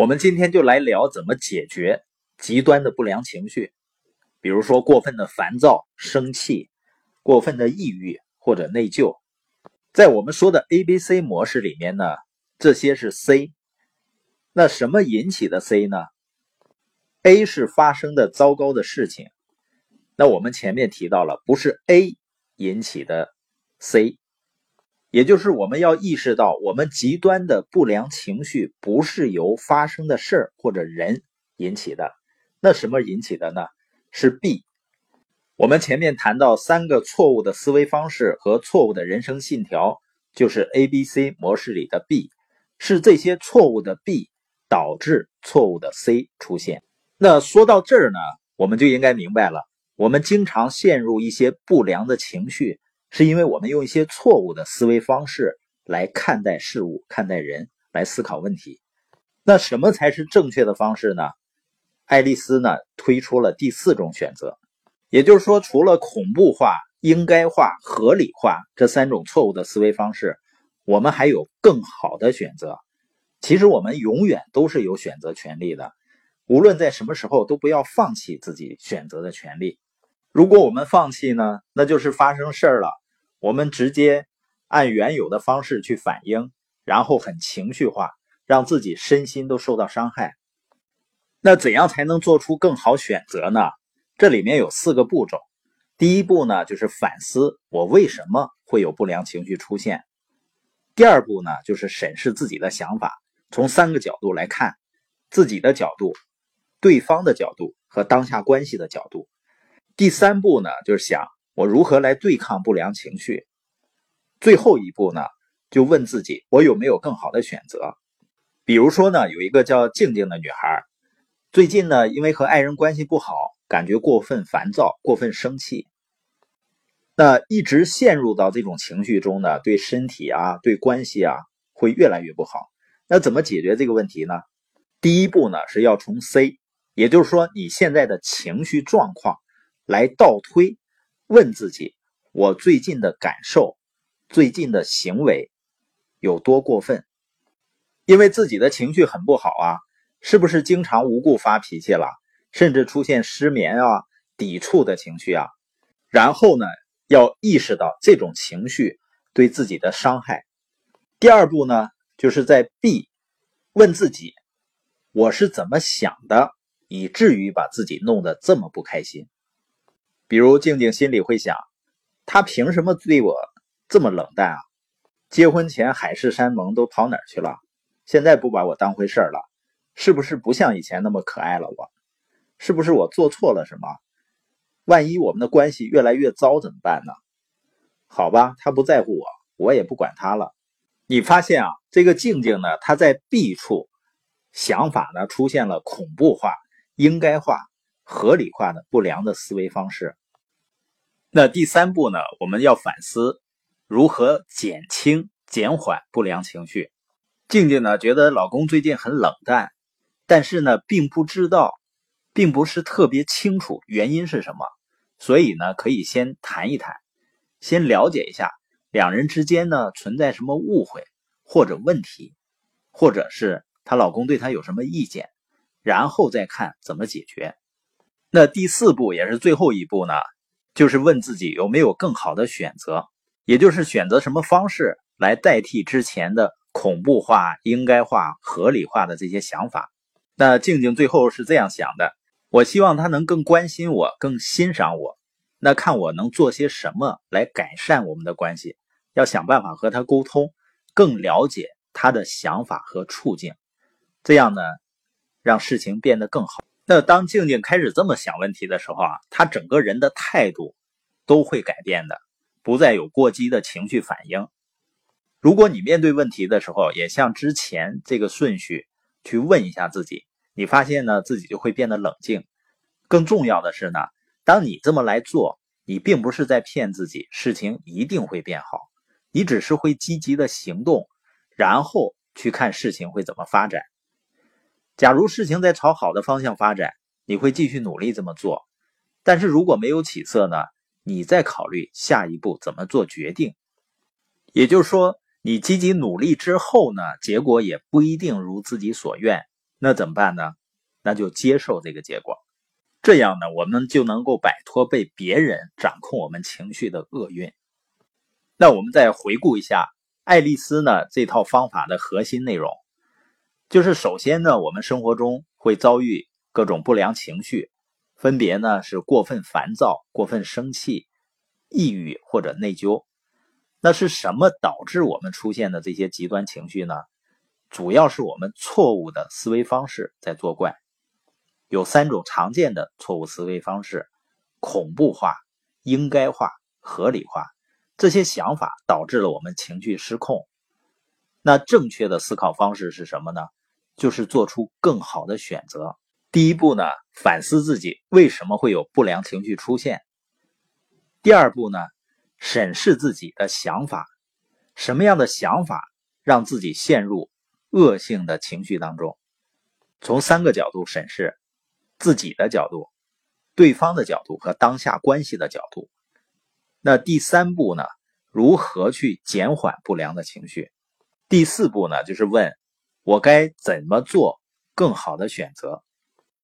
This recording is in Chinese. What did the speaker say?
我们今天就来聊怎么解决极端的不良情绪，比如说过分的烦躁、生气、过分的抑郁或者内疚。在我们说的 A、B、C 模式里面呢，这些是 C。那什么引起的 C 呢？A 是发生的糟糕的事情。那我们前面提到了，不是 A 引起的 C。也就是我们要意识到，我们极端的不良情绪不是由发生的事儿或者人引起的，那什么引起的呢？是 B。我们前面谈到三个错误的思维方式和错误的人生信条，就是 A、B、C 模式里的 B，是这些错误的 B 导致错误的 C 出现。那说到这儿呢，我们就应该明白了，我们经常陷入一些不良的情绪。是因为我们用一些错误的思维方式来看待事物、看待人、来思考问题。那什么才是正确的方式呢？爱丽丝呢推出了第四种选择，也就是说，除了恐怖化、应该化、合理化这三种错误的思维方式，我们还有更好的选择。其实我们永远都是有选择权利的，无论在什么时候都不要放弃自己选择的权利。如果我们放弃呢，那就是发生事儿了。我们直接按原有的方式去反应，然后很情绪化，让自己身心都受到伤害。那怎样才能做出更好选择呢？这里面有四个步骤。第一步呢，就是反思我为什么会有不良情绪出现。第二步呢，就是审视自己的想法，从三个角度来看：自己的角度、对方的角度和当下关系的角度。第三步呢，就是想。我如何来对抗不良情绪？最后一步呢，就问自己：我有没有更好的选择？比如说呢，有一个叫静静的女孩，最近呢，因为和爱人关系不好，感觉过分烦躁、过分生气，那一直陷入到这种情绪中呢，对身体啊、对关系啊，会越来越不好。那怎么解决这个问题呢？第一步呢，是要从 C，也就是说你现在的情绪状况来倒推。问自己：我最近的感受、最近的行为有多过分？因为自己的情绪很不好啊，是不是经常无故发脾气了，甚至出现失眠啊、抵触的情绪啊？然后呢，要意识到这种情绪对自己的伤害。第二步呢，就是在 B 问自己：我是怎么想的，以至于把自己弄得这么不开心？比如静静心里会想，他凭什么对我这么冷淡啊？结婚前海誓山盟都跑哪儿去了？现在不把我当回事儿了，是不是不像以前那么可爱了？我是不是我做错了什么？万一我们的关系越来越糟怎么办呢？好吧，他不在乎我，我也不管他了。你发现啊，这个静静呢，他在 B 处想法呢出现了恐怖化、应该化、合理化的不良的思维方式。那第三步呢？我们要反思如何减轻、减缓不良情绪。静静呢，觉得老公最近很冷淡，但是呢，并不知道，并不是特别清楚原因是什么，所以呢，可以先谈一谈，先了解一下两人之间呢存在什么误会或者问题，或者是她老公对她有什么意见，然后再看怎么解决。那第四步也是最后一步呢？就是问自己有没有更好的选择，也就是选择什么方式来代替之前的恐怖化、应该化、合理化的这些想法。那静静最后是这样想的：我希望他能更关心我，更欣赏我。那看我能做些什么来改善我们的关系，要想办法和他沟通，更了解他的想法和处境，这样呢，让事情变得更好。那当静静开始这么想问题的时候啊，她整个人的态度都会改变的，不再有过激的情绪反应。如果你面对问题的时候，也像之前这个顺序去问一下自己，你发现呢，自己就会变得冷静。更重要的是呢，当你这么来做，你并不是在骗自己，事情一定会变好，你只是会积极的行动，然后去看事情会怎么发展。假如事情在朝好的方向发展，你会继续努力这么做；但是如果没有起色呢？你再考虑下一步怎么做决定。也就是说，你积极努力之后呢，结果也不一定如自己所愿，那怎么办呢？那就接受这个结果，这样呢，我们就能够摆脱被别人掌控我们情绪的厄运。那我们再回顾一下爱丽丝呢这套方法的核心内容，就是首先呢，我们生活中会遭遇各种不良情绪，分别呢是过分烦躁、过分生气、抑郁或者内疚。那是什么导致我们出现的这些极端情绪呢？主要是我们错误的思维方式在作怪。有三种常见的错误思维方式：恐怖化、应该化、合理化。这些想法导致了我们情绪失控。那正确的思考方式是什么呢？就是做出更好的选择。第一步呢，反思自己为什么会有不良情绪出现。第二步呢，审视自己的想法，什么样的想法让自己陷入恶性的情绪当中？从三个角度审视。自己的角度、对方的角度和当下关系的角度。那第三步呢？如何去减缓不良的情绪？第四步呢？就是问我该怎么做更好的选择。